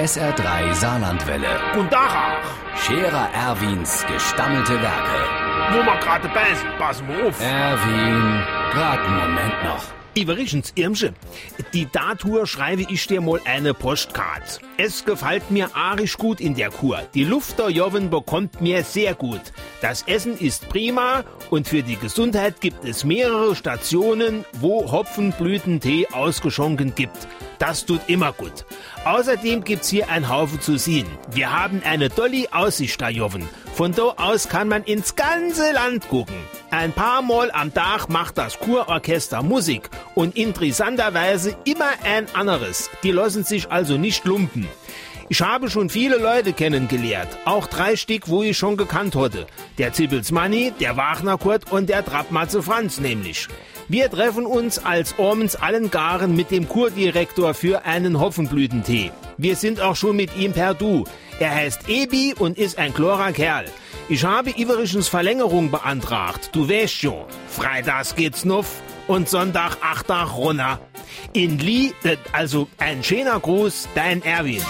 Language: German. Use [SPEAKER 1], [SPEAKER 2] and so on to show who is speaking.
[SPEAKER 1] SR3 Saarlandwelle.
[SPEAKER 2] Und Dach,
[SPEAKER 1] Scherer Erwins gestammelte Werke.
[SPEAKER 2] wo wir gerade sind, passen wir auf.
[SPEAKER 1] Erwin, grad einen Moment noch.
[SPEAKER 2] Übrigens, Irmsche, die Datur schreibe ich dir mal eine Postkarte. Es gefällt mir arisch gut in der Kur. Die Luft der Joven bekommt mir sehr gut. Das Essen ist prima und für die Gesundheit gibt es mehrere Stationen, wo Hopfenblütentee ausgeschonken gibt. Das tut immer gut. Außerdem gibt's hier ein Haufen zu sehen. Wir haben eine dolly Aussicht da, Joven. Von da aus kann man ins ganze Land gucken. Ein paar Mal am Tag macht das Kurorchester Musik und interessanterweise immer ein anderes. Die lassen sich also nicht lumpen. Ich habe schon viele Leute kennengelernt, auch drei Stück, wo ich schon gekannt hatte. Der Zippels Manni, der Wagner Kurt und der Trappmatze Franz nämlich. Wir treffen uns als Ormens allen Garen mit dem Kurdirektor für einen Hopfenblütentee. Wir sind auch schon mit ihm per Du. Er heißt Ebi und ist ein chlorer Kerl. Ich habe übrigens Verlängerung beantragt. Du weißt schon. Freitags geht's nuff und Sonntag acht Tag runter. In Lee, äh, also ein schöner Gruß, dein Erwin.